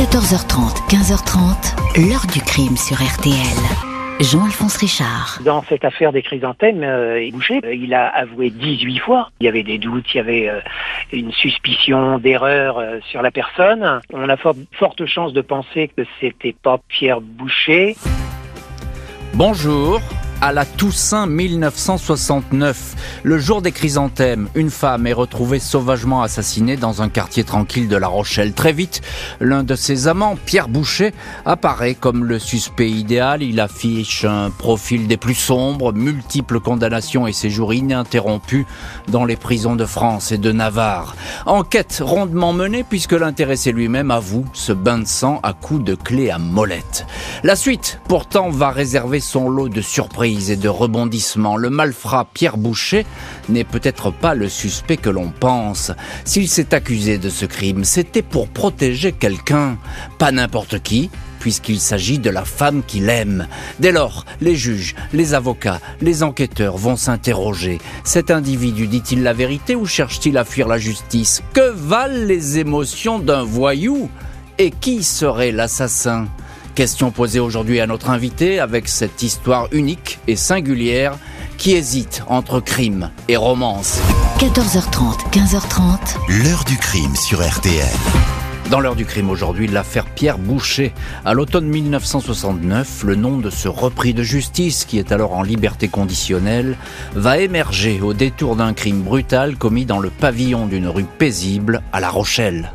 14h30, 15h30, l'heure du crime sur RTL. Jean-Alphonse Richard. Dans cette affaire des chrysanthèmes, euh, Boucher, euh, il a avoué 18 fois. Il y avait des doutes, il y avait euh, une suspicion d'erreur euh, sur la personne. On a fort, forte chance de penser que c'était pas Pierre Boucher. Bonjour. À la Toussaint 1969, le jour des chrysanthèmes, une femme est retrouvée sauvagement assassinée dans un quartier tranquille de La Rochelle. Très vite, l'un de ses amants, Pierre Boucher, apparaît comme le suspect idéal. Il affiche un profil des plus sombres, multiples condamnations et séjours ininterrompus dans les prisons de France et de Navarre. Enquête rondement menée puisque l'intéressé lui-même avoue ce bain de sang à coups de clé à molette. La suite, pourtant, va réserver son lot de surprises et de rebondissements. Le malfrat Pierre Boucher n'est peut-être pas le suspect que l'on pense. S'il s'est accusé de ce crime, c'était pour protéger quelqu'un, pas n'importe qui, puisqu'il s'agit de la femme qu'il aime. Dès lors, les juges, les avocats, les enquêteurs vont s'interroger. Cet individu dit-il la vérité ou cherche-t-il à fuir la justice? Que valent les émotions d'un voyou? Et qui serait l'assassin? Question posée aujourd'hui à notre invité avec cette histoire unique et singulière qui hésite entre crime et romance. 14h30, 15h30. L'heure du crime sur RTL. Dans l'heure du crime aujourd'hui, l'affaire Pierre Boucher. À l'automne 1969, le nom de ce repris de justice, qui est alors en liberté conditionnelle, va émerger au détour d'un crime brutal commis dans le pavillon d'une rue paisible à La Rochelle.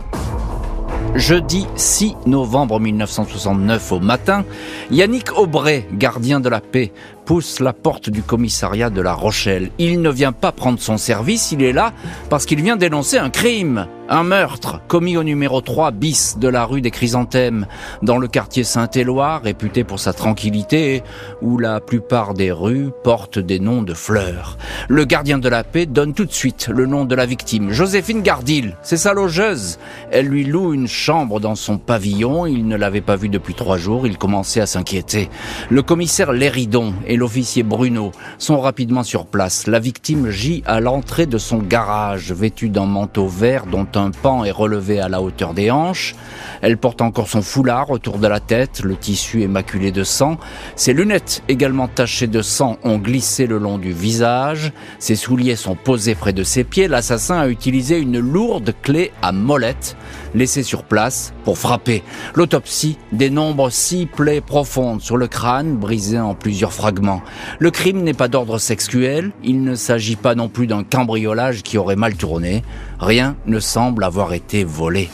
Jeudi 6 novembre 1969 au matin, Yannick Aubray, gardien de la paix, pousse la porte du commissariat de La Rochelle. Il ne vient pas prendre son service, il est là parce qu'il vient dénoncer un crime, un meurtre commis au numéro 3 bis de la rue des Chrysanthèmes, dans le quartier Saint-Éloi, réputé pour sa tranquillité, où la plupart des rues portent des noms de fleurs. Le gardien de la paix donne tout de suite le nom de la victime, Joséphine Gardil, c'est sa logeuse. Elle lui loue une chambre dans son pavillon, il ne l'avait pas vue depuis trois jours, il commençait à s'inquiéter. Le commissaire Léridon et l'officier Bruno sont rapidement sur place. La victime gît à l'entrée de son garage, vêtue d'un manteau vert dont un pan est relevé à la hauteur des hanches. Elle porte encore son foulard autour de la tête, le tissu est maculé de sang. Ses lunettes, également tachées de sang, ont glissé le long du visage. Ses souliers sont posés près de ses pieds. L'assassin a utilisé une lourde clé à molette laissée sur place pour frapper. L'autopsie dénombre six plaies profondes sur le crâne, brisées en plusieurs fragments. Le crime n'est pas d'ordre sexuel, il ne s'agit pas non plus d'un cambriolage qui aurait mal tourné. Rien ne semble avoir été volé.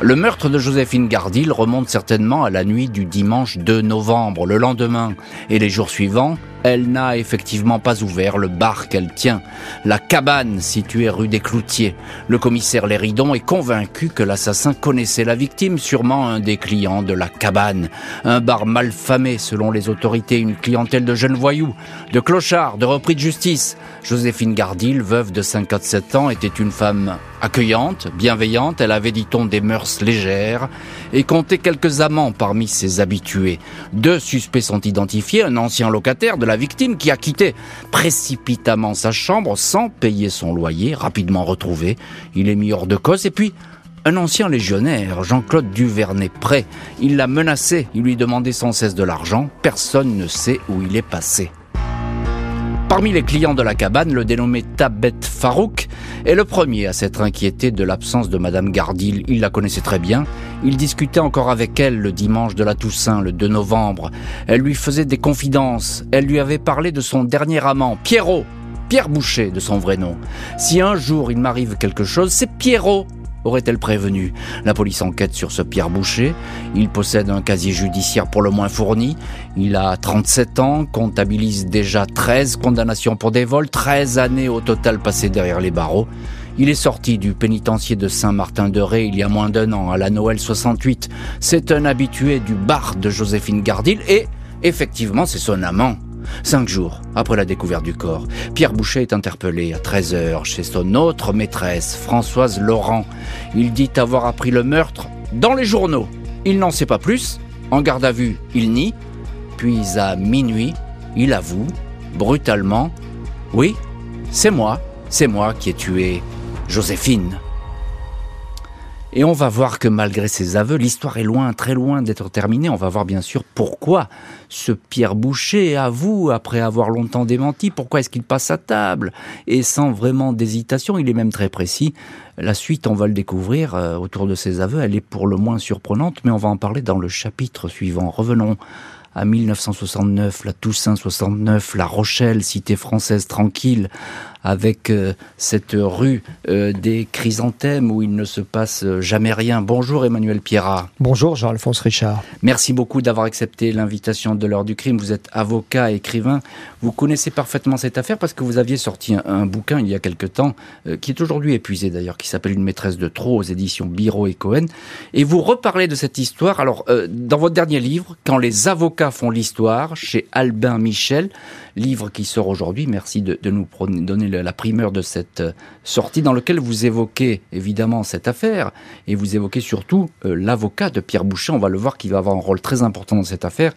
Le meurtre de Joséphine Gardil remonte certainement à la nuit du dimanche 2 novembre. Le lendemain et les jours suivants, elle n'a effectivement pas ouvert le bar qu'elle tient, la cabane située rue des Cloutiers. Le commissaire Léridon est convaincu que l'assassin connaissait la victime, sûrement un des clients de la cabane. Un bar malfamé selon les autorités, une clientèle de jeunes voyous, de clochards, de repris de justice. Joséphine Gardil, veuve de 57 ans, était une femme accueillante, bienveillante, elle avait, dit-on, des mœurs légères et comptait quelques amants parmi ses habitués. Deux suspects sont identifiés, un ancien locataire de la victime qui a quitté précipitamment sa chambre sans payer son loyer, rapidement retrouvé. Il est mis hors de cause et puis un ancien légionnaire, Jean-Claude Duvernay-Pré. Il l'a menacé, il lui demandait sans cesse de l'argent. Personne ne sait où il est passé. Parmi les clients de la cabane, le dénommé Tabet Farouk est le premier à s'être inquiété de l'absence de Madame Gardil. Il la connaissait très bien. Il discutait encore avec elle le dimanche de la Toussaint, le 2 novembre. Elle lui faisait des confidences. Elle lui avait parlé de son dernier amant, Pierrot. Pierre Boucher, de son vrai nom. Si un jour il m'arrive quelque chose, c'est Pierrot aurait-elle prévenu La police enquête sur ce Pierre Boucher. Il possède un casier judiciaire pour le moins fourni. Il a 37 ans, comptabilise déjà 13 condamnations pour des vols, 13 années au total passées derrière les barreaux. Il est sorti du pénitencier de Saint-Martin-de-Ré il y a moins d'un an, à la Noël 68. C'est un habitué du bar de Joséphine Gardil et, effectivement, c'est son amant. Cinq jours après la découverte du corps, Pierre Boucher est interpellé à 13h chez son autre maîtresse, Françoise Laurent. Il dit avoir appris le meurtre dans les journaux. Il n'en sait pas plus. En garde à vue, il nie. Puis à minuit, il avoue, brutalement, Oui, c'est moi, c'est moi qui ai tué Joséphine. Et on va voir que malgré ses aveux, l'histoire est loin, très loin d'être terminée. On va voir bien sûr pourquoi ce Pierre Boucher avoue, après avoir longtemps démenti, pourquoi est-ce qu'il passe à table? Et sans vraiment d'hésitation, il est même très précis. La suite, on va le découvrir euh, autour de ses aveux. Elle est pour le moins surprenante, mais on va en parler dans le chapitre suivant. Revenons à 1969, la Toussaint 69, La Rochelle, cité française tranquille, avec euh, cette rue euh, des chrysanthèmes où il ne se passe euh, jamais rien. Bonjour Emmanuel Pierrat. Bonjour Jean-Alphonse Richard. Merci beaucoup d'avoir accepté l'invitation de l'heure du crime. Vous êtes avocat, écrivain. Vous connaissez parfaitement cette affaire parce que vous aviez sorti un, bouquin il y a quelque temps, qui est aujourd'hui épuisé d'ailleurs, qui s'appelle Une maîtresse de trop aux éditions Biro et Cohen. Et vous reparlez de cette histoire. Alors, dans votre dernier livre, Quand les avocats font l'histoire, chez Albin Michel, livre qui sort aujourd'hui. Merci de, de nous donner la primeur de cette euh, sortie dans lequel vous évoquez évidemment cette affaire et vous évoquez surtout euh, l'avocat de Pierre Boucher. On va le voir qui va avoir un rôle très important dans cette affaire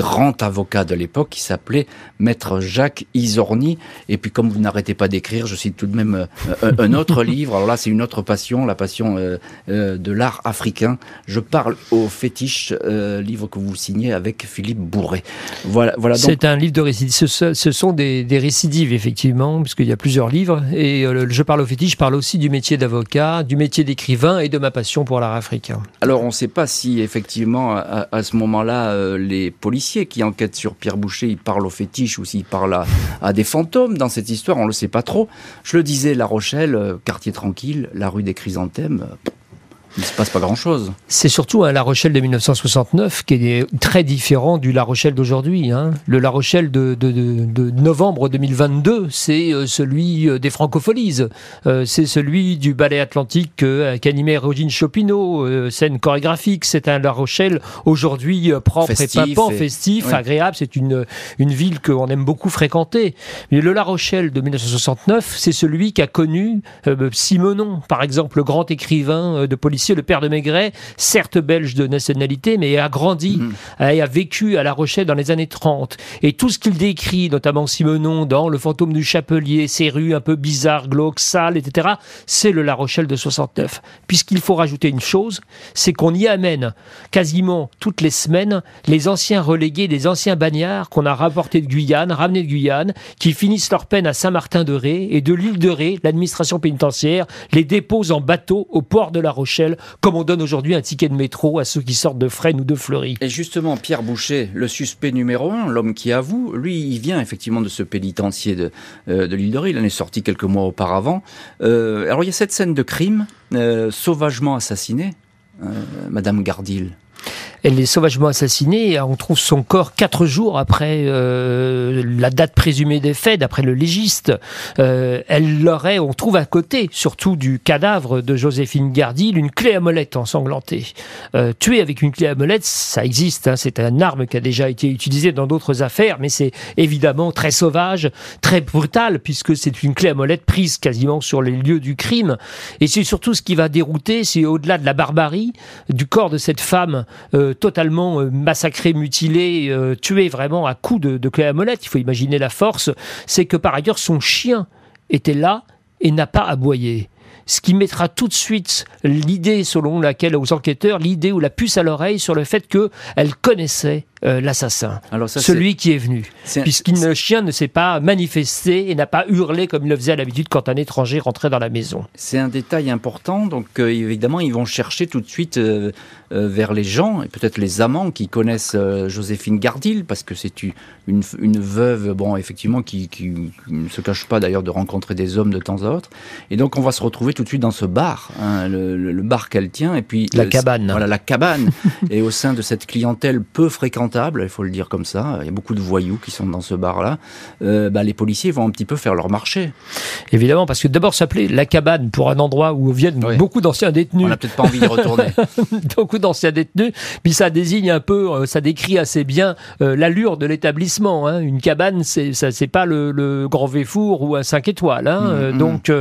grand avocat de l'époque qui s'appelait Maître Jacques Isorni. Et puis comme vous n'arrêtez pas d'écrire, je cite tout de même euh, un autre livre. Alors là, c'est une autre passion, la passion euh, euh, de l'art africain. Je parle au fétiche, livre que vous signez avec Philippe Bourré. Voilà, voilà. C'est un livre de récidive. Ce, sont des, récidives, effectivement, puisqu'il y a plusieurs livres. Et je parle au fétiche, je parle aussi du métier d'avocat, du métier d'écrivain et de ma passion pour l'art africain. Alors on ne sait pas si effectivement à, à ce moment-là les policiers qui enquête sur Pierre Boucher, il parle au fétiche ou s'il parle à, des fantômes dans cette histoire, on ne le sait pas trop. Je le disais, La Rochelle, euh, quartier tranquille, la rue des Chrysanthèmes, il ne se passe pas grand-chose. C'est surtout un La Rochelle de 1969 qui est très différent du La Rochelle d'aujourd'hui. Hein. Le La Rochelle de, novembre 2022, c'est euh, celui euh, des francopholies. Euh, c'est celui du ballet atlantique qu'animait Rogine Chopineau, scène chorégraphique. C'est un La Rochelle aujourd'hui propre et pimpant, festif, agréable. C'est une, une ville qu'on aime beaucoup fréquenter. Mais le La Rochelle de 1969, c'est celui qu'a connu Simonon, par exemple, le grand écrivain de politique le père de Maigret, certes belge de nationalité, mais a grandi mhm. et a vécu à La Rochelle dans les années 30. Et tout ce qu'il décrit, notamment Simonon dans Le fantôme du Chapelier, ces rues un peu bizarres, glauques, sales, etc., c'est le La Rochelle de 69. Puisqu'il faut rajouter une chose, c'est qu'on y amène quasiment toutes les semaines les anciens relégués, les anciens bagnards qu'on a rapportés de Guyane, ramenés de Guyane, qui finissent leur peine à Saint-Martin-de-Ré et de l'île de Ré, l'administration pénitentiaire les dépose en bateau au port de La Rochelle comme on donne aujourd'hui un ticket de métro à ceux qui sortent de Fresnes ou de Fleury. Et justement, Pierre Boucher, le suspect numéro un, l'homme qui avoue, lui, il vient effectivement de ce pénitencier de, euh, l'île de Ré. Il en est sorti quelques mois auparavant. Euh, alors, il y a cette scène de crime, euh, sauvagement assassinée, Madame Gardil. Elle est sauvagement assassinée. On trouve son corps quatre jours après euh, la date présumée des faits, d'après le légiste. Euh, elle l'aurait, on trouve à côté, surtout du cadavre de Joséphine Gardil, une clé à molette ensanglantée. Euh, tuer avec une clé à molette, ça existe. Hein, c'est une arme qui a déjà été utilisée dans d'autres affaires, mais c'est évidemment très sauvage, très brutal, puisque c'est une clé à molette prise quasiment sur les lieux du crime. Et c'est surtout ce qui va dérouter, c'est au-delà de la barbarie du corps de cette femme. Euh, totalement euh, massacré, mutilé, euh, tué vraiment à coups de, de clé à molette. Il faut imaginer la force. C'est que par ailleurs, son chien était là et n'a pas aboyé ce qui mettra tout de suite l'idée selon laquelle aux enquêteurs l'idée ou la puce à l'oreille sur le fait que elle connaissait euh, l'assassin, celui qui est venu, puisqu'il le chien ne s'est pas manifesté et n'a pas hurlé comme il le faisait à l'habitude quand un étranger rentrait dans la maison. C'est un détail important, donc euh, évidemment ils vont chercher tout de suite euh, vers les gens et peut-être les amants qui connaissent Joséphine Gardil, parce que c'est une, une, veuve, bon effectivement qui, ne se cache pas d'ailleurs de rencontrer des hommes de temps à autre, et donc on va se retrouver tout de suite dans ce bar, hein, le, bar qu'elle tient, et puis la cabane, voilà la cabane, et au sein de cette clientèle peu fréquentée il faut le dire comme ça. Il y a beaucoup de voyous qui sont dans ce bar-là. Euh, bah, les policiers vont un petit peu faire leur marché. Évidemment, parce que d'abord s'appelait la cabane pour un endroit où viennent beaucoup d'anciens détenus. On n'a peut-être pas envie d'y retourner. beaucoup d'anciens détenus. Puis ça désigne un peu, euh, ça décrit assez bien euh, l'allure de l'établissement. Hein. Une cabane, c'est ça, c'est pas le, grand Véfour ou un 5 étoiles. Hein. Mm, mm. donc,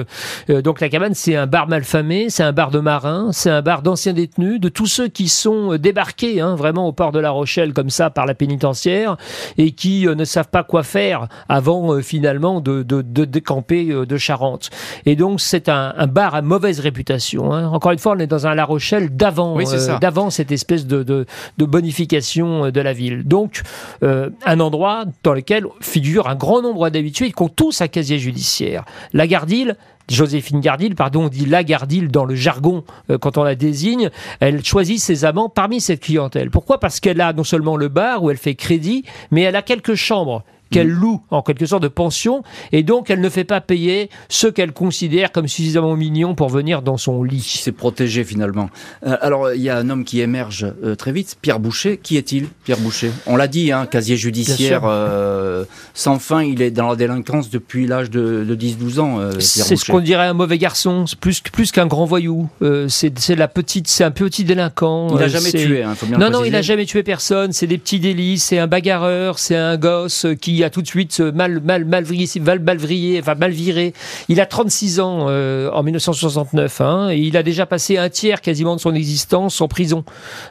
donc la cabane, c'est c'est un bar malfamé, c'est un bar de marins, c'est un bar d'anciens détenus, de tous ceux qui sont débarqués hein, vraiment au port de La Rochelle comme ça par la pénitentiaire et qui ne savent pas quoi faire avant finalement de, de, de décamper de Charente. Et donc c'est un, un, bar à mauvaise réputation. Hein. Encore une fois, on est dans un La Rochelle d'avant, d'avant cette espèce de, de, de, bonification de la ville. Donc un endroit dans lequel figure un grand nombre d'habitués qui ont tous un casier judiciaire. La Gardille, Joséphine Gardil, pardon, on dit la Gardil dans le jargon euh, quand on la désigne, elle choisit ses amants parmi cette clientèle. Pourquoi? Parce qu'elle a non seulement le bar où elle fait crédit, mais elle a quelques chambres qu'elle mm. loue en quelque sorte de pension et donc elle ne fait pas payer ce qu'elle considère comme suffisamment mignon pour venir dans son lit. C'est protégé finalement. Euh, alors il y a un homme qui émerge euh, très vite, Pierre Boucher. Qui est-il, Pierre Boucher? On l'a dit, hein, casier judiciaire euh, sans fin. Il est dans la délinquance depuis l'âge de, 10-12 ans. c'est ce qu'on dirait un mauvais garçon, plus plus qu'un grand voyou. c'est la petite, c'est un petit délinquant. Il n'a jamais tué. Hein, faut bien non non, il n'a jamais tué personne. C'est des petits délits. C'est un bagarreur. C'est un gosse qui il a tout de suite mal, mal, mal, vrillé, mal, mal enfin mal viré. Il a 36 ans euh, en 1969 hein, et il a déjà passé un tiers quasiment de son existence en prison.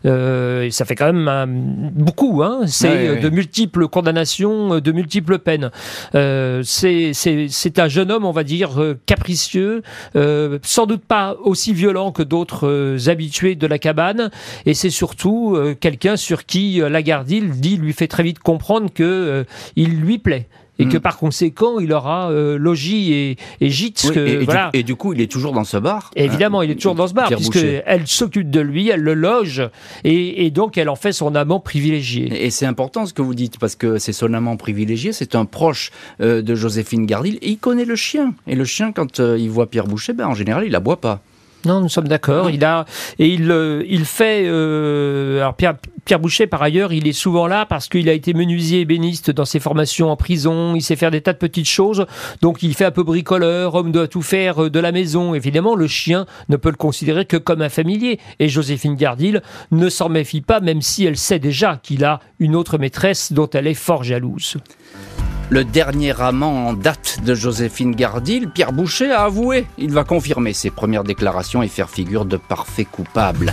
Euh, et ça fait quand même beaucoup. Hein, c'est de multiples condamnations, de multiples peines. Euh, c'est un jeune homme, on va dire, euh, capricieux, euh, sans doute pas aussi violent que d'autres euh, habitués de la cabane. Et c'est surtout quelqu'un sur qui Lagardille dit lui fait très vite comprendre que il lui plaît et que hmm. par conséquent il aura euh, logis et, et gîte. et, voilà. du, et, du, coup, il est toujours dans ce bar. évidemment, il est toujours dans ce bar puisque elle s'occupe de lui, elle le loge et, donc elle en fait son amant privilégié. Et c'est important ce que vous dites parce que c'est son amant privilégié, c'est un proche euh, de Joséphine Gardil et il connaît le chien. Et le chien, quand euh, il voit Pierre Boucher, ben en général, il aboie pas. Non, nous sommes d'accord. Il a et il il fait. alors Pierre Pierre Boucher, par ailleurs, il est souvent là parce qu'il a été menuisier ébéniste dans ses formations en prison. Il sait faire des tas de petites choses. Donc, il fait un peu bricoleur, homme doit tout faire euh, de la maison. Évidemment, le chien ne peut le considérer que comme un familier. Et Joséphine Gardil ne s'en méfie pas, même si elle sait déjà qu'il a une autre maîtresse dont elle est fort jalouse. Le dernier amant en date de Joséphine Gardil, Pierre Boucher, a avoué. Il va confirmer ses premières déclarations et faire figure de parfait coupable.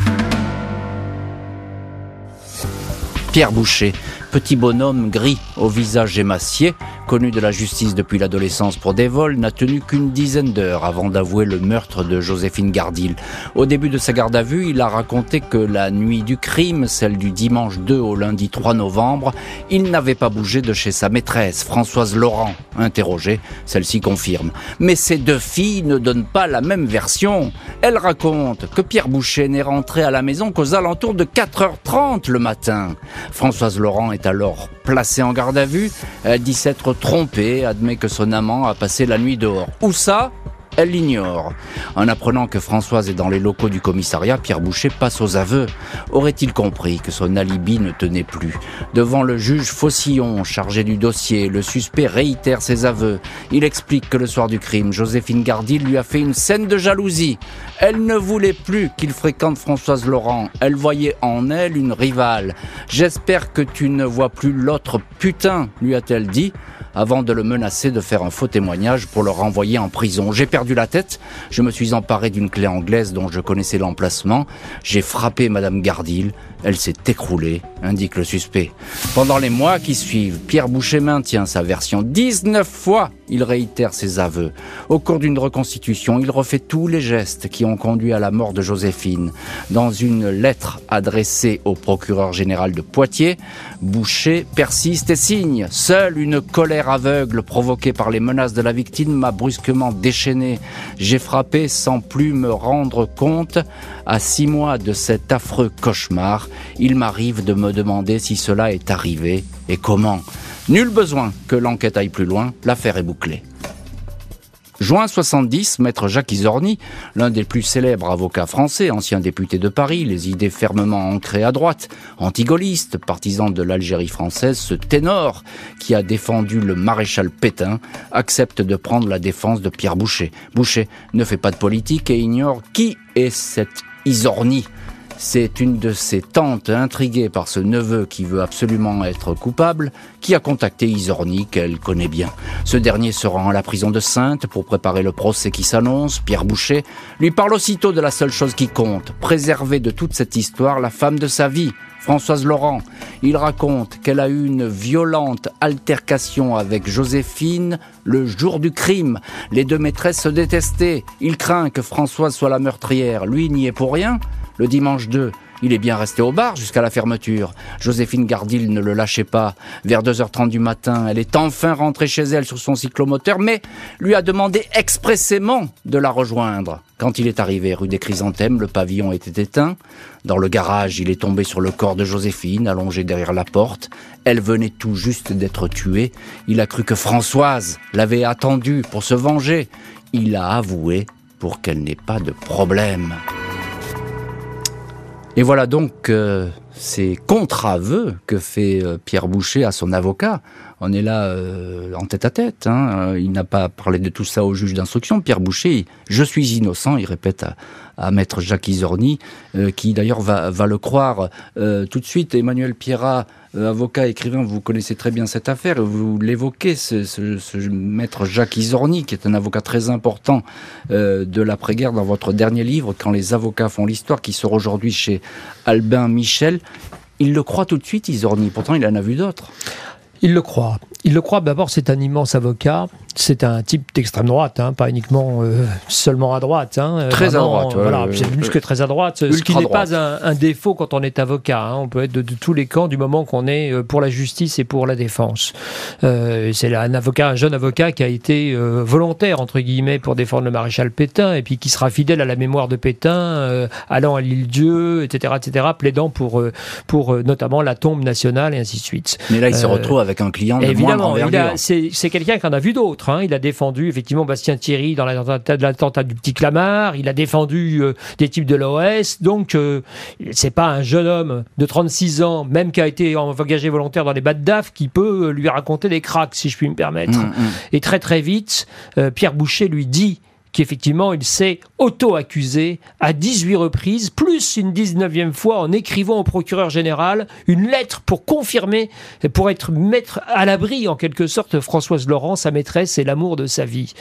Pierre Boucher, petit bonhomme gris au visage émacié, connu de la justice depuis l'adolescence pour des vols, n'a tenu qu'une dizaine d'heures avant d'avouer le meurtre de Joséphine Gardil. Au début de sa garde à vue, il a raconté que la nuit du crime, celle du dimanche 2 au lundi 3 novembre, il n'avait pas bougé de chez sa maîtresse, Françoise Laurent. Interrogée, celle-ci confirme. Mais ces deux filles ne donnent pas la même version. Elle raconte que Pierre Boucher n'est rentré à la maison qu'aux alentours de 4h30 le matin. Françoise Laurent est alors placée en garde à vue. Elle dit s'être trompée, admet que son amant a passé la nuit dehors. Où ça? Elle l'ignore. En apprenant que Françoise est dans les locaux du commissariat, Pierre Boucher passe aux aveux. Aurait-il compris que son alibi ne tenait plus? Devant le juge Faucillon, chargé du dossier, le suspect réitère ses aveux. Il explique que le soir du crime, Joséphine Gardil lui a fait une scène de jalousie. Elle ne voulait plus qu'il fréquente Françoise Laurent. Elle voyait en elle une rivale. J'espère que tu ne vois plus l'autre putain, lui a-t-elle dit avant de le menacer de faire un faux témoignage pour le renvoyer en prison. J'ai perdu la tête, je me suis emparé d'une clé anglaise dont je connaissais l'emplacement, j'ai frappé Madame Gardil, elle s'est écroulée, indique le suspect. Pendant les mois qui suivent, Pierre Boucher maintient sa version. 19 fois, il réitère ses aveux. Au cours d'une reconstitution, il refait tous les gestes qui ont conduit à la mort de Joséphine. Dans une lettre adressée au procureur général de Poitiers, Boucher persiste et signe. Seule une colère aveugle provoquée par les menaces de la victime m'a brusquement déchaîné. J'ai frappé sans plus me rendre compte. À six mois de cet affreux cauchemar, il m'arrive de me demander si cela est arrivé et comment. Nul besoin que l'enquête aille plus loin, l'affaire est bouclée. Juin 70, maître Jacques Isorni, l'un des plus célèbres avocats français, ancien député de Paris, les idées fermement ancrées à droite, antigoliste, partisan de l'Algérie française, ce ténor qui a défendu le maréchal Pétain, accepte de prendre la défense de Pierre Boucher. Boucher ne fait pas de politique et ignore qui est cet Isorni C'est une de ses tantes intriguée par ce neveu qui veut absolument être coupable qui a contacté Isorni qu'elle connaît bien. Ce dernier se rend à la prison de Sainte pour préparer le procès qui s'annonce. Pierre Boucher lui parle aussitôt de la seule chose qui compte, préserver de toute cette histoire la femme de sa vie, Françoise Laurent. Il raconte qu'elle a eu une violente altercation avec Joséphine le jour du crime. Les deux maîtresses se détestaient. Il craint que Françoise soit la meurtrière. Lui n'y est pour rien. Le dimanche 2, il est bien resté au bar jusqu'à la fermeture. Joséphine Gardil ne le lâchait pas. Vers 2h30 du matin, elle est enfin rentrée chez elle sur son cyclomoteur, mais lui a demandé expressément de la rejoindre. Quand il est arrivé rue des Chrysanthèmes, le pavillon était éteint. Dans le garage, il est tombé sur le corps de Joséphine, allongé derrière la porte. Elle venait tout juste d'être tuée. Il a cru que Françoise l'avait attendue pour se venger. Il a avoué pour qu'elle n'ait pas de problème. Et voilà donc euh, ces contre-aveux que fait euh, Pierre Boucher à son avocat. On est là euh, en tête à tête. Hein. Il n'a pas parlé de tout ça au juge d'instruction. Pierre Boucher, je suis innocent, il répète à, maître Jacques Isorni, qui d'ailleurs va, le croire tout de suite. Emmanuel Pierrat euh, avocat, écrivain, vous connaissez très bien cette affaire. Vous l'évoquez, ce, maître Jacques Isorni, qui est un avocat très important euh, de l'après-guerre dans votre dernier livre, Quand les avocats font l'histoire, qui sort aujourd'hui chez Albin Michel. Il le croit tout de suite, Isorni. Pourtant, il en a vu d'autres. Il le croit. Il le croit. D'abord, c'est un immense avocat c'est un type d'extrême droite, hein, pas uniquement euh, seulement à droite. Hein, très à droite. voilà, c'est plus que très à droite. Ce qui n'est pas un, défaut quand on est avocat. Hein. on peut être de, tous les camps du moment qu'on est euh, pour la justice et pour la défense. Euh, c'est un avocat, un jeune avocat qui a été euh, volontaire entre guillemets pour défendre le maréchal Pétain et puis qui sera fidèle à la mémoire de Pétain, allant à l'île-dieu, etc., etc., plaidant pour pour notamment la tombe nationale et ainsi de suite. Mais là, il se retrouve avec un client de évidemment, c'est quelqu'un qui en a vu d'autres. Il a défendu effectivement Bastien Thierry dans l'attentat du petit Clamart. Il a défendu euh, des types de l'OS. Donc, euh, c'est pas un jeune homme de 36 ans, même qui a été engagé volontaire dans les bas de DAF, qui peut euh, lui raconter des cracks, si je puis me permettre. Mmh, mmh. Et très très vite, Pierre Boucher lui dit qu'effectivement il s'est auto-accusé à 18 reprises, plus une 19e fois en écrivant au procureur général une lettre pour confirmer, pour être mettre à l'abri en quelque sorte Françoise Laurent, sa maîtresse et l'amour de sa vie.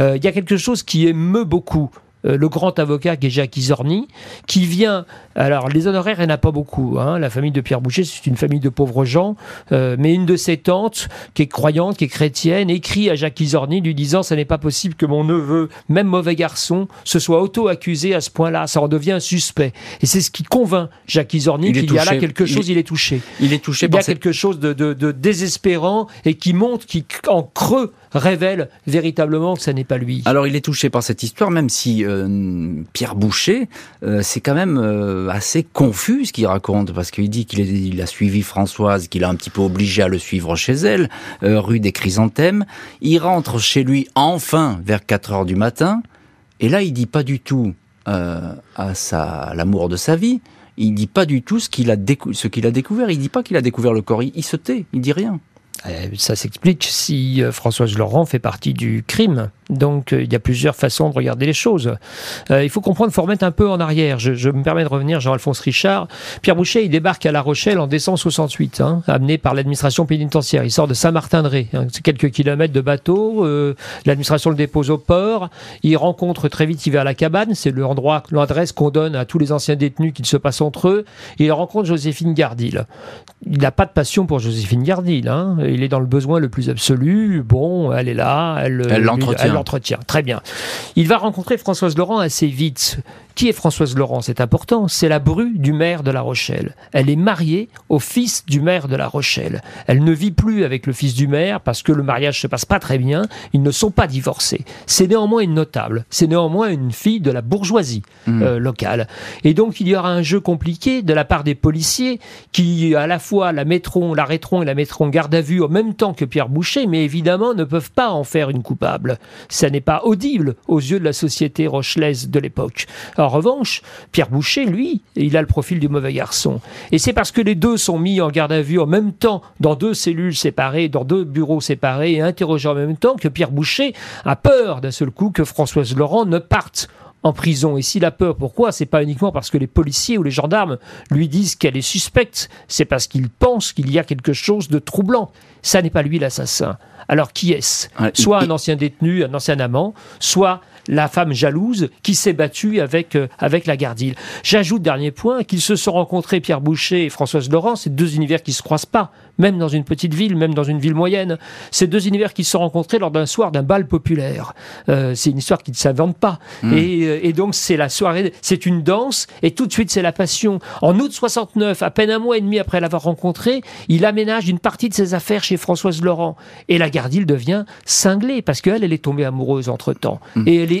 Euh, il y a quelque chose qui émeut beaucoup euh, le grand avocat qui est Jacques Isorni, qui vient. Alors, les honoraires, il n'y en a pas beaucoup. Hein. La famille de Pierre Boucher, c'est une famille de pauvres gens. Euh, mais une de ses tantes, qui est croyante, qui est chrétienne, écrit à Jacques Isorni lui disant Ce n'est pas possible que mon neveu, même mauvais garçon, se soit auto-accusé à ce point-là. Ça en devient un suspect. Et c'est ce qui convainc Jacques Isorni qu'il y a là quelque chose, il, est touché. Il est touché il y a quelque chose de, de, désespérant et qui monte, qui en creux révèle véritablement que ça n'est pas lui. Alors il est touché par cette histoire, même si euh, Pierre Boucher, euh, c'est quand même euh, assez confus ce qu'il raconte, parce qu'il dit qu'il a suivi Françoise, qu'il a un petit peu obligé à le suivre chez elle, rue des Chrysanthèmes. Il rentre chez lui enfin vers 4 heures du matin, et là il dit pas du tout à sa l'amour de sa vie, il dit pas du tout ce qu'il a, découvert. Il dit pas qu'il a découvert le corps. il, se tait. Il dit rien. Ça s'explique si Françoise Laurent fait partie du crime. Donc euh, il y a plusieurs façons de regarder les choses. Euh, il faut comprendre, il faut remettre un peu en arrière. Je, me permets de revenir, Jean-Alphonse Richard. Pierre Boucher, il débarque à La Rochelle en décembre 68, hein, amené par l'administration pénitentiaire. Il sort de Saint-Martin-de-Ré, hein, c'est quelques kilomètres de bateau. Euh, l'administration le dépose au port. Il rencontre très vite, il va à la cabane, c'est l'endroit, l'adresse qu'on donne à tous les anciens détenus qu'il se passe entre eux. Et il rencontre Joséphine Gardil. Il n'a pas de passion pour Joséphine Gardil. Hein. Il est dans le besoin le plus absolu. Bon, elle est là, elle l'entretient Très bien. Il va rencontrer Françoise Laurent assez vite. Qui est Françoise Laurent? C'est important. C'est la bru du maire de La Rochelle. Elle est mariée au fils du maire de La Rochelle. Elle ne vit plus avec le fils du maire parce que le mariage se passe pas très bien. Ils ne sont pas divorcés. C'est néanmoins une notable. C'est néanmoins une fille de la bourgeoisie mmh. euh, locale. Et donc il y aura un jeu compliqué de la part des policiers qui à la fois la mettront, l'arrêteront et la mettront garde à vue en même temps que Pierre Boucher, mais évidemment ne peuvent pas en faire une coupable. Ça n'est pas audible aux yeux de la société rochelaise de l'époque. Revanche, Pierre Boucher, lui, il a le profil du mauvais garçon. Et c'est parce que les deux sont mis en garde à vue en même temps, dans deux cellules séparées, dans deux bureaux séparés et interrogés en même temps, que Pierre Boucher a peur d'un seul coup que Françoise Laurent ne parte en prison. Et s'il a peur, pourquoi? C'est pas uniquement parce que les policiers ou les gendarmes lui disent qu'elle est suspecte, c'est parce qu'il pense qu'il y a quelque chose de troublant. Ça n'est pas lui l'assassin. Alors qui est-ce? Soit un ancien détenu, un ancien amant, soit la femme jalouse qui s'est battue avec, euh, avec la Gardille. J'ajoute, dernier point, qu'ils se sont rencontrés, Pierre Boucher et Françoise Laurent, c'est deux univers qui ne se croisent pas, même dans une petite ville, même dans une ville moyenne. C'est deux univers qui se sont rencontrés lors d'un soir d'un bal populaire. Euh, c'est une histoire qui ne s'invente pas. Hmm. Et, euh, et, donc c'est la soirée, c'est une danse, et tout de suite c'est la passion. En août 69, à peine un mois et demi après l'avoir rencontré, il aménage une partie de ses affaires chez Françoise Laurent. Et la Gardille devient cinglée, parce qu'elle, elle est tombée amoureuse entre-temps. Hmm. Et elle est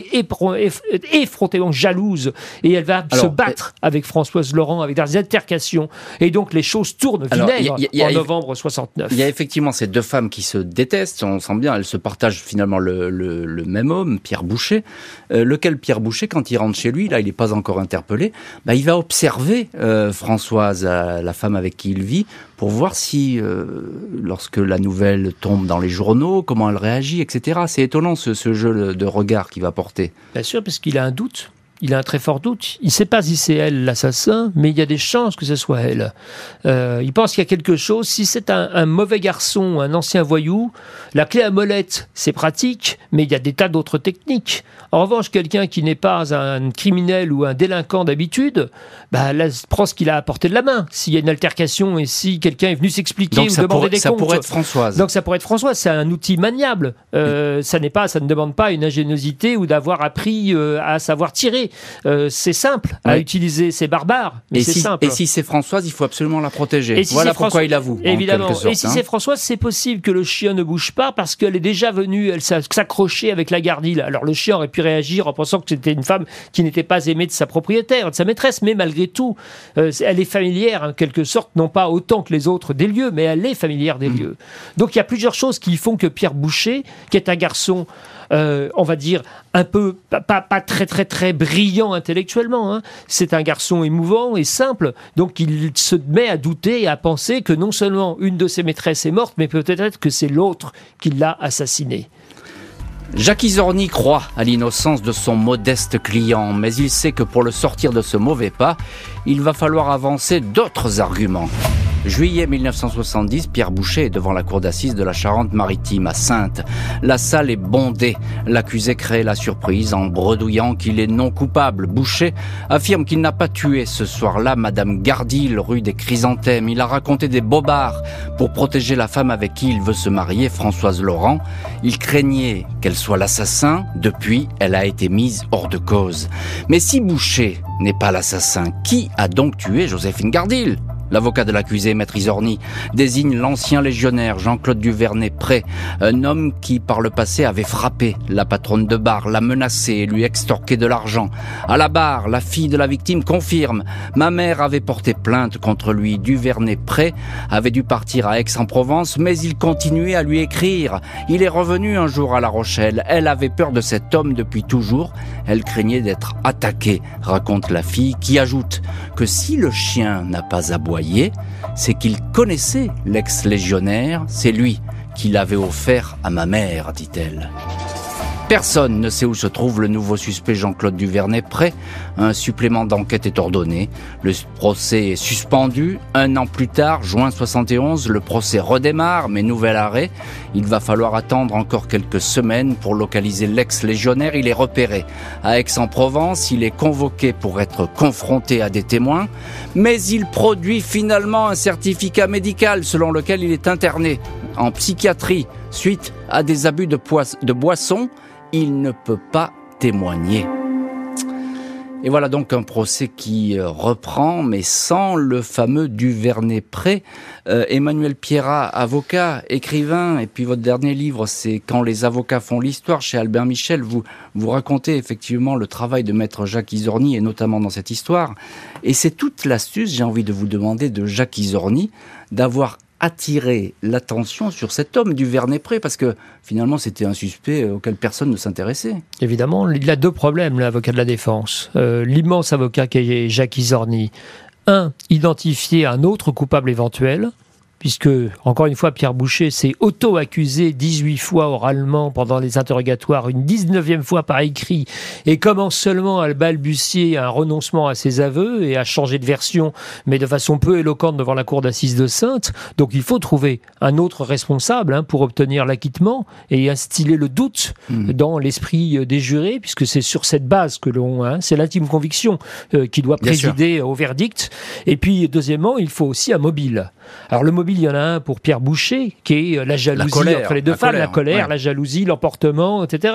effrontément jalouse et elle va se battre avec Françoise Laurent, avec des altercations. Et donc les choses tournent vinaigre en novembre 69. Il y a effectivement ces deux femmes qui se détestent, on sent bien, elles se partagent finalement le, même homme, Pierre Boucher, euh, lequel Pierre Boucher, quand il rentre chez lui, là il n'est pas encore interpellé, bah, il va observer euh, Françoise, la femme avec qui il vit, pour voir si, euh, lorsque la nouvelle tombe dans les journaux, comment elle réagit, etc. C'est étonnant ce, ce jeu de regard qu'il va porter. Bien sûr, parce qu'il a un doute il a un très fort doute. Il ne sait pas si c'est elle l'assassin, mais il y a des chances que ce soit elle. Euh, il pense qu'il y a quelque chose. Si c'est un, mauvais garçon, un ancien voyou, la clé à molette, c'est pratique, mais il y a des tas d'autres techniques. En revanche, quelqu'un qui n'est pas un criminel ou un délinquant d'habitude, bah, là, prend ce qu'il a apporté de la main. S'il y a une altercation et si quelqu'un est venu s'expliquer ou demander pourrait, des ça pourrait être Françoise. Donc ça pourrait être Françoise. C'est un outil maniable. Euh, ça n'est pas, ça ne demande pas une ingéniosité ou d'avoir appris euh, à savoir tirer. Euh, c'est simple à utiliser, c'est barbare, mais c'est simple. Et si c'est Françoise, il faut absolument la protéger. voilà pourquoi il avoue. Évidemment. et si c'est hein. Françoise, c'est possible que le chien ne bouge pas parce qu'elle est déjà venue, elle s'accrochait avec la gardille. Alors le chien aurait pu réagir en pensant que c'était une femme qui n'était pas aimée de sa propriétaire, de sa maîtresse, mais malgré tout, euh, elle est familière en quelque sorte, non pas autant que les autres des lieux, mais elle est familière des mm. lieux. Donc il y a plusieurs choses qui font que Pierre Boucher, qui est un garçon euh, on va dire, un peu, pas, pas, très très très brillant intellectuellement. Hein. C'est un garçon émouvant et simple. Donc il se met à douter et à penser que non seulement une de ses maîtresses est morte, mais peut-être que c'est l'autre qui l'a assassinée. Jacques Isorni croit à l'innocence de son modeste client, mais il sait que pour le sortir de ce mauvais pas, il va falloir avancer d'autres arguments. Juillet 1970, Pierre Boucher est devant la cour d'assises de la Charente-Maritime à Sainte. La salle est bondée. L'accusé crée la surprise en bredouillant qu'il est non coupable. Boucher affirme qu'il n'a pas tué ce soir-là Madame Gardil, rue des Chrysanthèmes. Il a raconté des bobards pour protéger la femme avec qui il veut se marier, Françoise Laurent. Il craignait qu'elle soit l'assassin. Depuis, elle a été mise hors de cause. Mais si Boucher n'est pas l'assassin, qui a donc tué Joséphine Gardil L'avocat de l'accusé, Maître Isorni, désigne l'ancien légionnaire Jean-Claude Duvernay-Pré, un homme qui, par le passé, avait frappé la patronne de bar, l'a menacé et lui extorqué de l'argent. À la barre, la fille de la victime confirme. Ma mère avait porté plainte contre lui. Duvernay-Pré avait dû partir à Aix-en-Provence, mais il continuait à lui écrire. Il est revenu un jour à La Rochelle. Elle avait peur de cet homme depuis toujours. Elle craignait d'être attaquée, raconte la fille, qui ajoute que si le chien n'a pas aboyé, c'est qu'il connaissait l'ex-légionnaire, c'est lui qui l'avait offert à ma mère, dit-elle. Personne ne sait où se trouve le nouveau suspect Jean-Claude Duvernay prêt. Un supplément d'enquête est ordonné. Le procès est suspendu. Un an plus tard, juin 71, le procès redémarre, mais nouvel arrêt. Il va falloir attendre encore quelques semaines pour localiser l'ex-légionnaire. Il est repéré à Aix-en-Provence. Il est convoqué pour être confronté à des témoins. Mais il produit finalement un certificat médical selon lequel il est interné en psychiatrie suite à des abus de, de boissons il ne peut pas témoigner. Et voilà donc un procès qui euh, reprend, mais sans le fameux Duvernay-Pré. Euh, Emmanuel Pierrat, avocat, écrivain, et puis votre dernier livre, c'est Quand les avocats font l'histoire, chez Albert Michel. Vous, vous racontez effectivement le travail de maître Jacques Isorni, et notamment dans cette histoire. Et c'est toute l'astuce, j'ai envie de vous demander, de Jacques Isorni, d'avoir attirer l'attention sur cet homme du Vernet-Pré, parce que finalement c'était un suspect auquel personne ne s'intéressait. Évidemment, il a deux problèmes, l'avocat de la défense. Euh, l'immense avocat qui est Jacques Isorni. Un, identifier un autre coupable éventuel, puisque, encore une fois, Pierre Boucher s'est auto-accusé 18 fois oralement pendant les interrogatoires, une 19e fois par écrit, et commence seulement à balbutier un renoncement à ses aveux et à changer de version, mais de façon peu éloquente devant la cour d'assises de Sainte. Donc il faut trouver un autre responsable hein, pour obtenir l'acquittement et instiller le doute mmh. dans l'esprit des jurés, puisque c'est sur cette base que l'on, hein, c'est l'intime conviction euh, qui doit présider au verdict. Et puis, deuxièmement, il faut aussi un mobile. Alors le mobile, il y en a un pour Pierre Boucher, qui est euh, la jalousie entre les deux femmes, la colère, la jalousie, l'emportement, etc.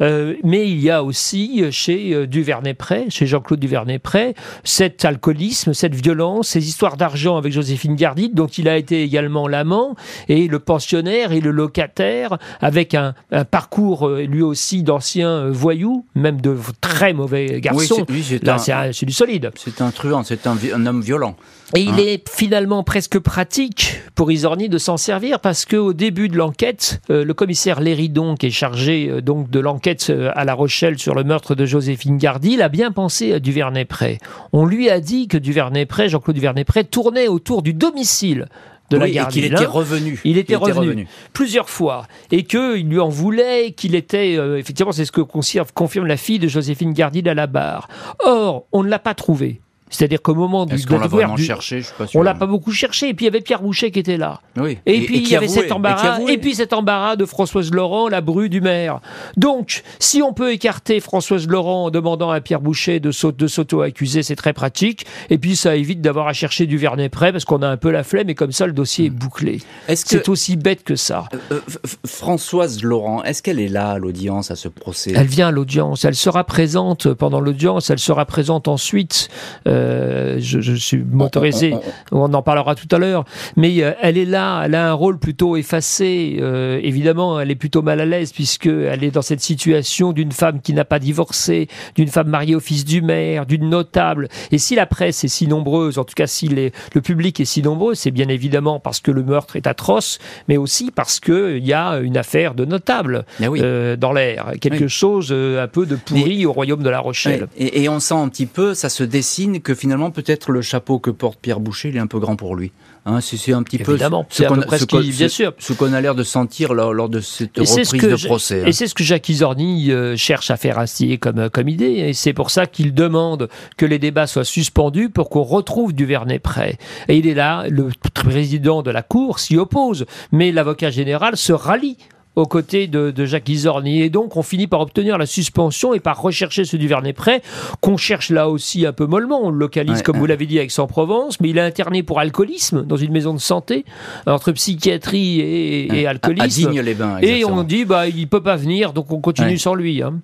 Euh, mais il y a aussi chez Duvernay-Pré, chez Jean-Claude Duvernay-Pré, cet alcoolisme, cette violence, ces histoires d'argent avec Joséphine Gardit, dont il a été également l'amant, et le pensionnaire et le locataire, avec un, parcours lui aussi d'ancien voyou, même de très mauvais garçon. Oui, c'est du solide. C'est un truand, c'est un, homme violent. Et il hein est finalement presque pratique pour Isorni de s'en servir parce qu'au début de l'enquête, euh, le commissaire Léridon, qui est chargé euh, donc de l'enquête euh, à La Rochelle sur le meurtre de Joséphine Gardy, il a bien pensé à Duvernay-Pré. On lui a dit que Duvernay-Pré, Jean-Claude Duvernay-Pré, tournait autour du domicile de la Et qu'il était revenu. Il était, revenu, plusieurs fois. Et qu'il lui en voulait, qu'il était. effectivement, c'est ce que confirme la fille de Joséphine Gardil à la barre. Or, on ne l'a pas trouvé. C'est-à-dire qu'au moment du, on l'a vraiment cherché, je suis pas sûr. On l'a pas beaucoup cherché. Et puis il y avait Pierre Boucher qui était là. Oui. Et, puis il y avait cet embarras. Et, puis cet embarras de Françoise Laurent, la bru du maire. Donc, si on peut écarter Françoise Laurent en demandant à Pierre Boucher de s'auto-accuser, c'est très pratique. Et puis ça évite d'avoir à chercher du vernet prêt parce qu'on a un peu la flemme et comme ça le dossier est bouclé. c'est aussi bête que ça. Euh, euh, Françoise Laurent, est-ce qu'elle est là à l'audience à ce procès? Elle vient à l'audience. Elle sera présente pendant l'audience. Elle sera présente ensuite. Euh, euh, je, suis motorisé, on, en parlera tout à l'heure, mais euh, elle est là, elle a un rôle plutôt effacé. Euh, évidemment, elle est plutôt mal à l'aise puisqu'elle est dans cette situation d'une femme qui n'a pas divorcé, d'une femme mariée au fils du maire, d'une notable. Et si la presse est si nombreuse, en tout cas si le public est si nombreux, c'est bien évidemment parce que le meurtre est atroce, mais aussi parce qu'il y a une affaire de notable ah dans l'air, quelque chose un peu de pourri au royaume de La Rochelle. Et, et on sent un petit peu, ça se dessine que finalement, peut-être le chapeau que porte Pierre Boucher, il est un peu grand pour lui. Hein, c'est un petit peu ce, qu'on a l'air de sentir lors, de cette reprise de procès. Hein. Et c'est ce que Jacques Isorni euh, cherche à faire ainsi comme, euh, comme idée. Et c'est pour ça qu'il demande que les débats soient suspendus pour qu'on retrouve du Vernet prêt. Et il est là, le président de la Cour s'y oppose, mais l'avocat général se rallie aux côtés de, Jacques Isorni. Et donc, on finit par obtenir la suspension et par rechercher ce Duvernay-Près, qu'on cherche là aussi un peu mollement. On le localise, comme vous l'avez dit, avec Aix-en-Provence, mais il est interné pour alcoolisme dans une maison de santé, entre psychiatrie et, alcoolisme. les bains et on dit, bah, il peut pas venir, donc on continue sans lui. Hein.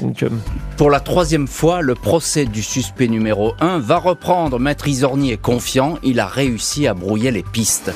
Donc, euh, Pour la troisième fois, le procès du suspect numéro 1 va reprendre. Maître Isorni est confiant, il a réussi à brouiller les pistes.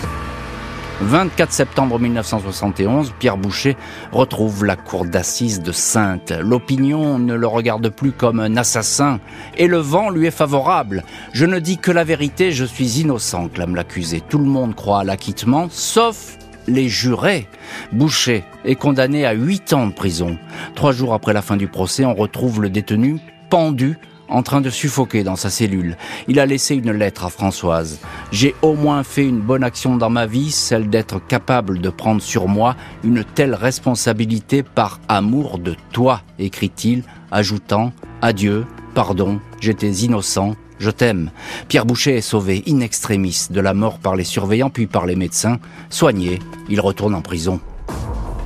24 septembre 1971, Pierre Boucher retrouve la cour d'assises de Sainte. L'opinion ne le regarde plus comme un assassin et le vent lui est favorable. Je ne dis que la vérité, je suis innocent, clame l'accusé. Tout le monde croit à l'acquittement, sauf les jurés. Boucher est condamné à 8 ans de prison. Trois jours après la fin du procès, on retrouve le détenu pendu en train de suffoquer dans sa cellule. Il a laissé une lettre à Françoise. J'ai au moins fait une bonne action dans ma vie, celle d'être capable de prendre sur moi une telle responsabilité par amour de toi, écrit-il, ajoutant Adieu, pardon, j'étais innocent, je t'aime. Pierre Boucher est sauvé in extremis de la mort par les surveillants puis par les médecins. Soigné, il retourne en prison.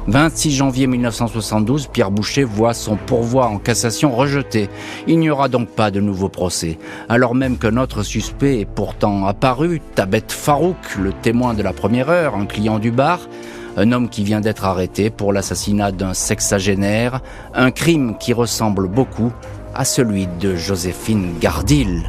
26 janvier 1972, Pierre Boucher voit son pourvoi en cassation rejeté. Il n'y aura donc pas de nouveau procès. Alors même que notre suspect est pourtant apparu, Tabet Farouk, le témoin de la première heure, un client du bar, un homme qui vient d'être arrêté pour l'assassinat d'un sexagénaire, un crime qui ressemble beaucoup à celui de Joséphine Gardil.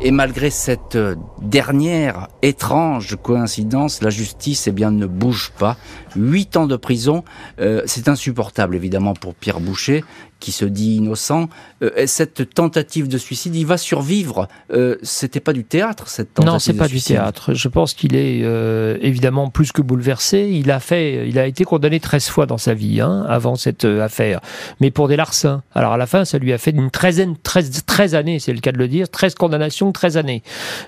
Et malgré cette dernière étrange coïncidence, la justice eh bien, ne bouge pas. Huit ans de prison, euh, c'est insupportable évidemment pour Pierre Boucher, qui se dit innocent. Euh, cette tentative de suicide, il va survivre. Euh, C'était pas du théâtre, cette tentative Non, c'est pas du théâtre. Je pense qu'il est euh, évidemment plus que bouleversé. Il a fait, il a été condamné 13 fois dans sa vie, hein, avant cette affaire. Mais pour des larcins. Alors à la fin, ça lui a fait une treizaine, 13, 13 années, c'est le cas de le dire, 13 condamnations, 13 années.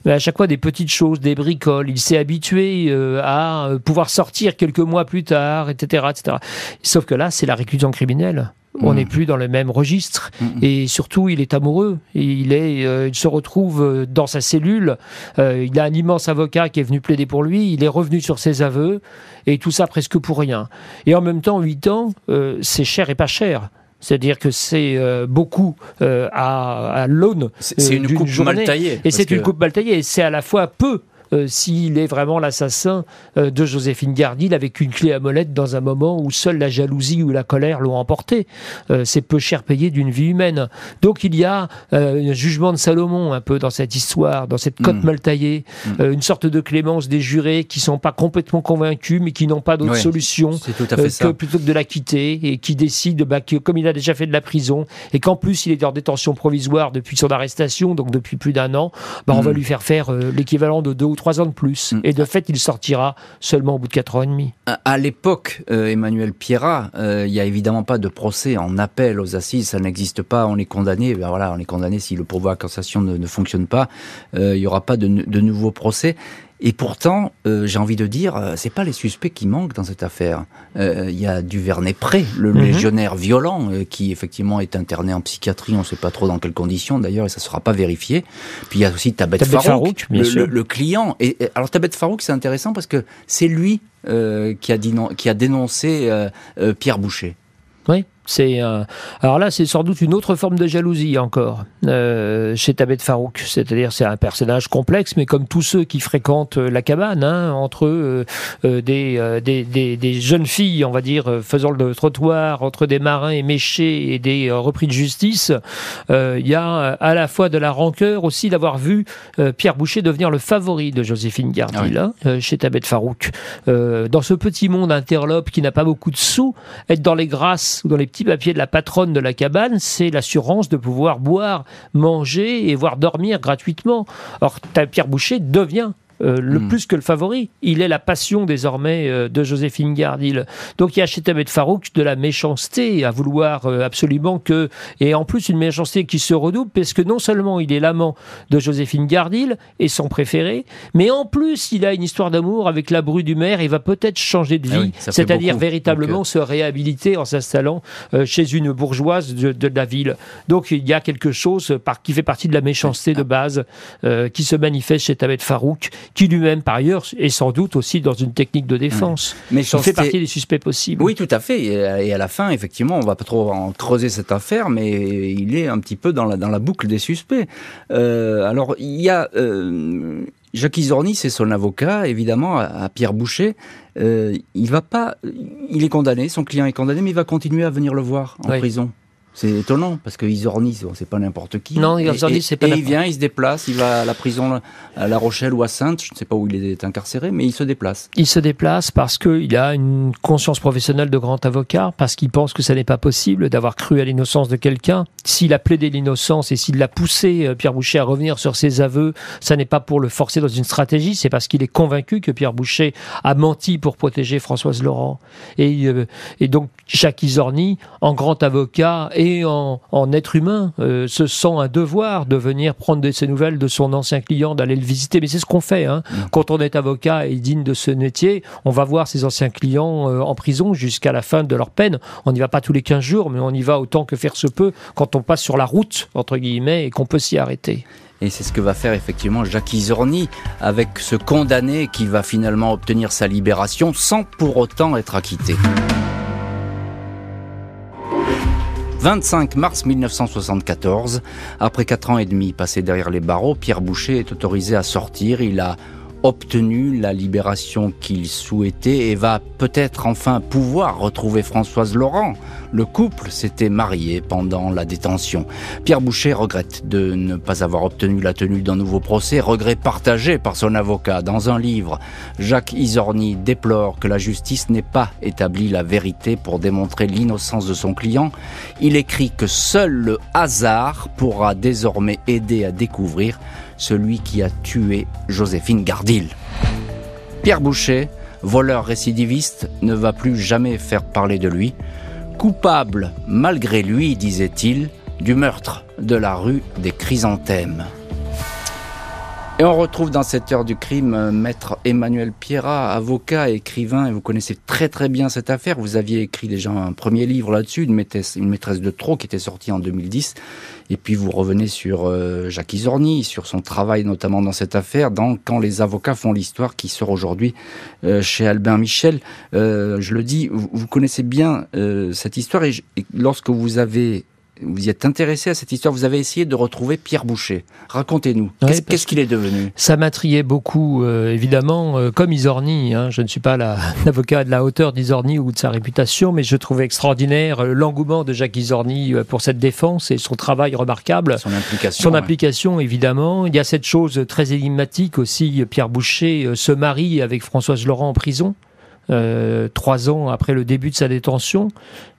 Mais à chaque fois, des petites choses, des bricoles. Il s'est habitué à pouvoir sortir quelques mois plus tard, etc., etc. Sauf que là, c'est la réclusion criminelle. On Mm. n'est plus dans le même registre Mm. et surtout il est amoureux. Il est, euh, il se retrouve euh, dans sa cellule. Euh, il a un immense avocat qui est venu plaider pour lui. Il est revenu sur ses aveux et tout ça presque pour rien. Et en même temps, 8 ans, euh, c'est cher et pas cher. C'est-à-dire que c'est euh, beaucoup euh, à, à l'aune C'est c'est une coupe mal taillée. Et c'est une coupe mal taillée. Et c'est à la fois peu euh, s'il est vraiment l'assassin euh, de Joséphine Gardil avec une clé à molette dans un moment où seule la jalousie ou la colère l'ont emporté. Euh, c'est peu cher payé d'une vie humaine. Donc il y a euh, un jugement de Salomon un peu dans cette histoire, dans cette cote Mm. mal taillée, Mm. euh, une sorte de clémence des jurés qui sont pas complètement convaincus mais qui n'ont pas d'autre solution euh, que plutôt que de la quitter et qui décide, bah, que, comme il a déjà fait de la prison et qu'en plus il est en détention provisoire depuis son arrestation, donc depuis plus d'un an, bah, on Mm. va lui faire faire euh, l'équivalent de deux ou trois ans de plus. Mm. Et de fait, il sortira seulement au bout de quatre ans et demi. À- À l'époque, euh, Emmanuel Pierrat, euh, il n'y a évidemment pas de procès en appel aux assises, ça n'existe pas. On est condamné, ben voilà, on est condamné si le pourvoi à cassation ne, ne fonctionne pas. euh, Il n'y aura pas de, de nouveaux procès. Et pourtant, euh, j'ai envie de dire, euh, c'est pas les suspects qui manquent dans cette affaire. Euh, Il y a Duvernay-Pré, le Mhm. légionnaire violent, euh, qui effectivement est interné en psychiatrie. On ne sait pas trop dans quelles conditions d'ailleurs, et ça ne sera pas vérifié. Puis il y a aussi Tabet Tabet Farouk, le, sûr. le- le client. Et, et- alors Tabet Farouk, c'est intéressant parce que c'est lui qui, a dit non- qui a dénoncé Pierre Boucher. Oui, c'est euh, alors là c'est sans doute une autre forme de jalousie encore euh, chez Tabet Farouk. C'est-à-dire c'est un personnage complexe, mais comme tous ceux qui fréquentent euh, la cabane, hein, entre eux euh, euh, des, euh, des, des, des jeunes filles, on va dire, faisant le trottoir entre des marins éméchés et des repris de justice, euh, il y a à la fois de la rancœur aussi d'avoir vu euh, Pierre Boucher devenir le favori de Joséphine Gardil Ah oui. hein, chez Tabet Farouk. Euh, dans ce petit monde interlope qui n'a pas beaucoup de sous, être dans les grâces ou dans les petits papiers de la patronne de la cabane, c'est l'assurance de pouvoir boire, manger et voir dormir gratuitement. Or, Pierre Boucher devient euh, le Mm. plus que le favori. Il est la passion désormais euh, de Joséphine Gardil. Donc il y a chez Tabet Farouk de la méchanceté à vouloir euh, absolument que... Et en plus une méchanceté qui se redouble parce que non seulement il est l'amant de Joséphine Gardil et son préféré, mais en plus il a une histoire d'amour avec la bru du maire et va peut-être changer de Ah vie, oui, c'est-à-dire véritablement Donc, se réhabiliter en s'installant euh, chez une bourgeoise de, de la ville. Donc il y a quelque chose par, qui fait partie de la méchanceté de base euh, qui se manifeste chez Tabet Farouk, qui lui-même par ailleurs est sans doute aussi dans une technique de défense. Mais Il fait partie des suspects possibles. Oui, tout à fait. Et à- la fin, effectivement, on va pas trop en creuser cette affaire, mais il est un petit peu dans la, dans la boucle des suspects. Euh, alors, il y a euh, Jacques Isorni, c'est son avocat, évidemment, à, à Pierre Boucher. Euh, il va pas, il est condamné, son client est condamné, mais il va continuer à venir le voir en Oui. prison. C'est étonnant parce que Isorni, c'est- c'est pas n'importe qui. Non, Et- Isorni, et- c'est pas Et il vient, il se déplace, il va à la prison à La Rochelle ou à Sainte, je ne sais pas où il est incarcéré, mais il se déplace. Il se déplace parce qu'il a une conscience professionnelle de grand avocat, parce qu'il pense que ça n'est pas possible d'avoir cru à l'innocence de quelqu'un. S'il a plaidé l'innocence et s'il l'a poussé, euh, Pierre Boucher, à revenir sur ses aveux, ça n'est pas pour le forcer dans une stratégie, c'est parce qu'il est convaincu que Pierre Boucher a menti pour protéger Françoise Laurent. Et, euh, et donc, Jacques Isorni, en grand avocat et en, en être humain, euh, se sent un devoir de venir prendre de ses nouvelles de son ancien client, d'aller le visiter. Mais c'est ce qu'on fait. Hein. Quand on est avocat et digne de ce métier, on va voir ses anciens clients euh, en prison jusqu'à la fin de leur peine. On n'y va pas tous les 15 jours, mais on y va autant que faire se peut quand on passe sur la route, entre guillemets, et qu'on peut s'y arrêter. Et c'est ce que va faire effectivement Jacques Isorni avec ce condamné qui va finalement obtenir sa libération sans pour autant être acquitté. 25 mars 1974, après quatre ans et demi passés derrière les barreaux, Pierre Boucher est autorisé à sortir. Il a obtenu la libération qu'il souhaitait et va peut-être enfin pouvoir retrouver Françoise Laurent. Le couple s'était marié pendant la détention. Pierre Boucher regrette de ne pas avoir obtenu la tenue d'un nouveau procès, regret partagé par son avocat. Dans un livre, Jacques Isorni déplore que la justice n'ait pas établi la vérité pour démontrer l'innocence de son client. Il écrit que seul le hasard pourra désormais aider à découvrir celui qui a tué Joséphine Gardil. Pierre Boucher, voleur récidiviste, ne va plus jamais faire parler de lui. Coupable, malgré lui, disait-il, du meurtre de la rue des Chrysanthèmes. Et on retrouve dans cette heure du crime euh, maître Emmanuel Pierrat, avocat, écrivain, et vous connaissez très très bien cette affaire. Vous aviez écrit déjà un premier livre là-dessus, une maîtresse, une maîtresse de trop qui était sortie en 2010. Et puis vous revenez sur euh, Jacques Isorni, sur son travail notamment dans cette affaire, dans Quand les avocats font l'histoire, qui sort aujourd'hui euh, chez Albin Michel. je le dis, vous, connaissez bien cette histoire, et lorsque vous avez vous y êtes intéressé à cette histoire, vous avez essayé de retrouver Pierre Boucher. Racontez-nous, qu'est-ce qu'il est devenu? Ça m'intriguait beaucoup, euh, évidemment, euh, comme Isorni. Hein. je ne suis pas l'avocat de la hauteur d'Isorni ou de sa réputation, mais je trouvais extraordinaire euh, l'engouement de Jacques Isorni pour cette défense et son travail remarquable. Son implication. Son implication, évidemment. Il y a cette chose très énigmatique aussi, Pierre Boucher se marie avec Françoise Laurent en prison. trois ans après le début de sa détention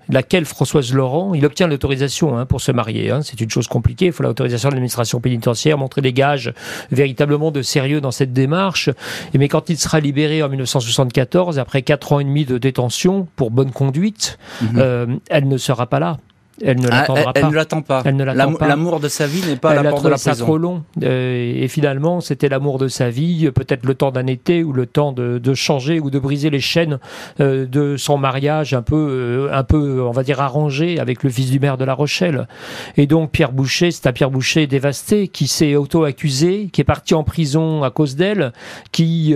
laquelle Françoise Laurent, il obtient l'autorisation hein, pour se marier. Hein. C'est une chose compliquée, il faut l'autorisation de l'administration pénitentiaire, montrer des gages véritablement de sérieux dans cette démarche. Et mais quand il sera libéré en 1974, après quatre ans et demi de détention pour bonne conduite, mhm. euh, elle ne sera pas là. Elle ne ah, l'attendra pas. Elle ne l'attend pas. L'amour de sa vie n'est pas à la porte de la prison. ça trop long. Euh, et finalement, c'était l'amour de sa vie, peut-être le temps d'un été ou le temps de, de, changer ou de briser les chaînes euh, de son mariage un peu, euh, un peu, on va dire arrangé avec le fils du maire de La Rochelle. Et donc Pierre Boucher, c'est un Pierre Boucher dévasté qui s'est auto-accusé, qui est parti en prison à cause d'elle, qui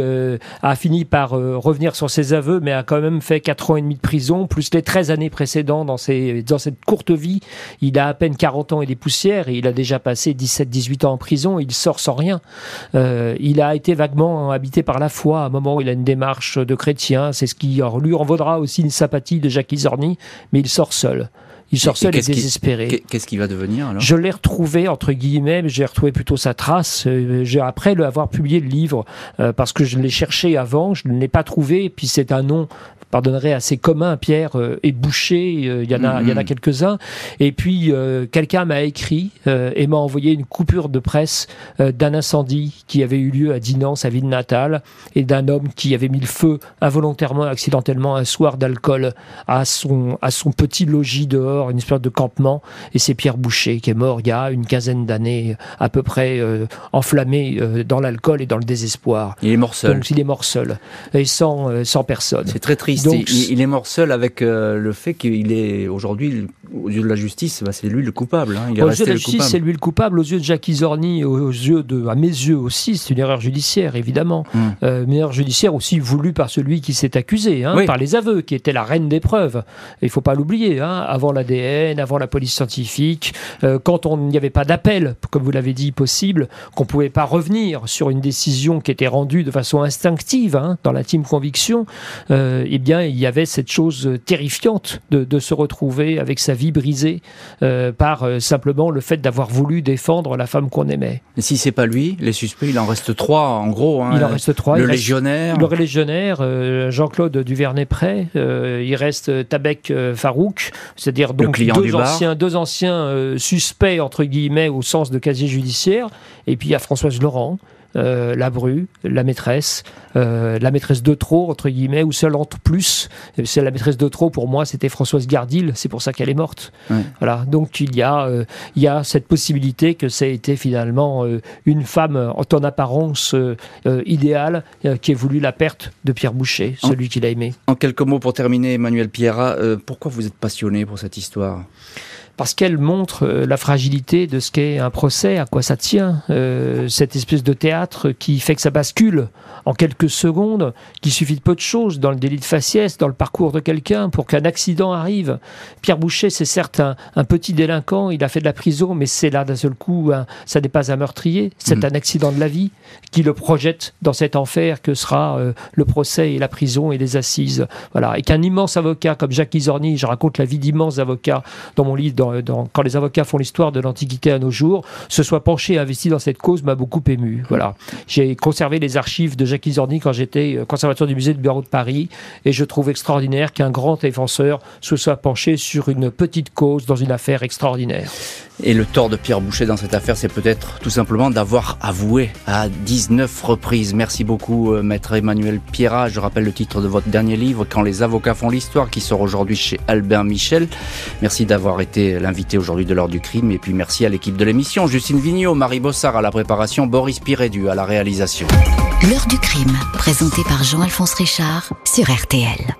a fini par revenir sur ses aveux, mais a quand même fait 4 ans et demi de prison, plus les 13 années précédentes dans, ces, dans cette courte vie. Il a à peine 40 ans et des poussières et il a déjà passé 17-18 ans en prison. il sort sans rien. Euh, il a été vaguement habité par la foi à un moment où il a une démarche de chrétien. C'est ce qui lui en vaudra aussi une sympathie de Jacques Isorni, mais il sort seul. Il sort seul et, désespéré. Qu'est-ce qu'il va devenir alors? Je l'ai retrouvé entre guillemets, j'ai retrouvé plutôt sa trace. Euh, j'ai après avoir publié le livre euh, parce que je l'ai cherché avant, je ne l'ai pas trouvé. Et puis c'est un nom pardonnerait, assez commun, Pierre euh, et Boucher, euh, il y en a, il y en a mm-hmm. quelques-uns. Et puis, euh, quelqu'un m'a écrit et m'a envoyé une coupure de presse d'un incendie qui avait eu lieu à Dinan, sa ville natale, et d'un homme qui avait mis le feu involontairement, accidentellement, un soir d'alcool à son, à son petit logis dehors, une espèce de campement. Et c'est Pierre Boucher qui est mort il y a une quinzaine d'années, à peu près enflammé dans l'alcool et dans le désespoir. Il est mort seul. Donc il est mort seul et sans, sans personne. C'est très triste il, est mort seul avec euh, le fait qu'il est aujourd'hui, aux yeux de la justice, bah, c'est lui le coupable. Hein. Il aux yeux de la justice, c'est lui le coupable. Aux yeux de Jacques Isorni, aux, yeux de, à mes yeux aussi, c'est une erreur judiciaire, évidemment. Hmm. Euh, une erreur judiciaire aussi voulue par celui qui s'est accusé, hein, par les aveux, qui était la reine des preuves. Il faut pas l'oublier. Hein, avant l'ADN, avant la police scientifique, euh, quand on n'y avait pas d'appel, comme vous l'avez dit, possible, qu'on pouvait pas revenir sur une décision qui était rendue de façon instinctive, hein, dans l'intime conviction, euh, eh bien il y avait cette chose terrifiante de, se retrouver avec sa vie brisée euh, par euh, simplement le fait d'avoir voulu défendre la femme qu'on aimait. Et si c'est pas lui, les suspects, il en reste trois en gros. Hein. il en reste trois. Le légionnaire. le légionnaire, euh, Jean-Claude Duvernay-Pré. il reste Tabek Farouk, c'est-à-dire donc deux anciens, deux anciens suspects entre guillemets au sens de casier judiciaire. Et puis il y a Françoise Laurent. Euh, la bru, la maîtresse, euh, la maîtresse de trop, entre guillemets, ou seule entre plus. C'est la maîtresse de trop, pour moi, c'était Françoise Gardil, c'est pour ça qu'elle est morte. Voilà. Donc il y, a, euh, il y a cette possibilité que ça a été finalement une femme en apparence idéale qui ait voulu la perte de Pierre Boucher, celui qu'il a aimé. En quelques mots pour terminer, Emmanuel Pierra, pourquoi vous êtes passionné pour cette histoire? Parce qu'elle montre euh, la fragilité de ce qu'est un procès, à quoi ça tient, euh, cette espèce de théâtre qui fait que ça bascule en quelques secondes, qu'il suffit de peu de choses dans le délit de faciès, dans le parcours de quelqu'un, pour qu'un accident arrive. Pierre Boucher, c'est certes un, petit délinquant, il a fait de la prison, mais c'est là d'un seul coup, ça n'est pas un meurtrier, c'est mm. un accident de la vie qui le projette dans cet enfer que sera euh, le procès et la prison et les assises. Voilà. Et qu'un immense avocat comme Jacques Isorni, je raconte la vie d'immenses avocats dans mon livre, dans, quand les avocats font l'histoire de l'Antiquité à nos jours, se soit penché et investi dans cette cause m'a beaucoup ému. Voilà. J'ai conservé les archives de Jacques Isorni quand j'étais euh, conservateur du musée de bureau de Paris et je trouve extraordinaire qu'un grand défenseur se soit penché sur une petite cause dans une affaire extraordinaire. Et le tort de Pierre Boucher dans cette affaire, c'est peut-être tout simplement d'avoir avoué à 19 reprises. Merci beaucoup, euh, maître Emmanuel Pierrat. Je rappelle le titre de votre dernier livre, Quand les avocats font l'histoire, qui sort aujourd'hui chez Albert Michel. Merci d'avoir été l'invité aujourd'hui de l'heure du crime. Et puis merci à l'équipe de l'émission, Justine Vignot, Marie Bossard à la préparation, Boris Pirédu à la réalisation. L'heure du crime, présenté par Jean-Alphonse Richard sur RTL.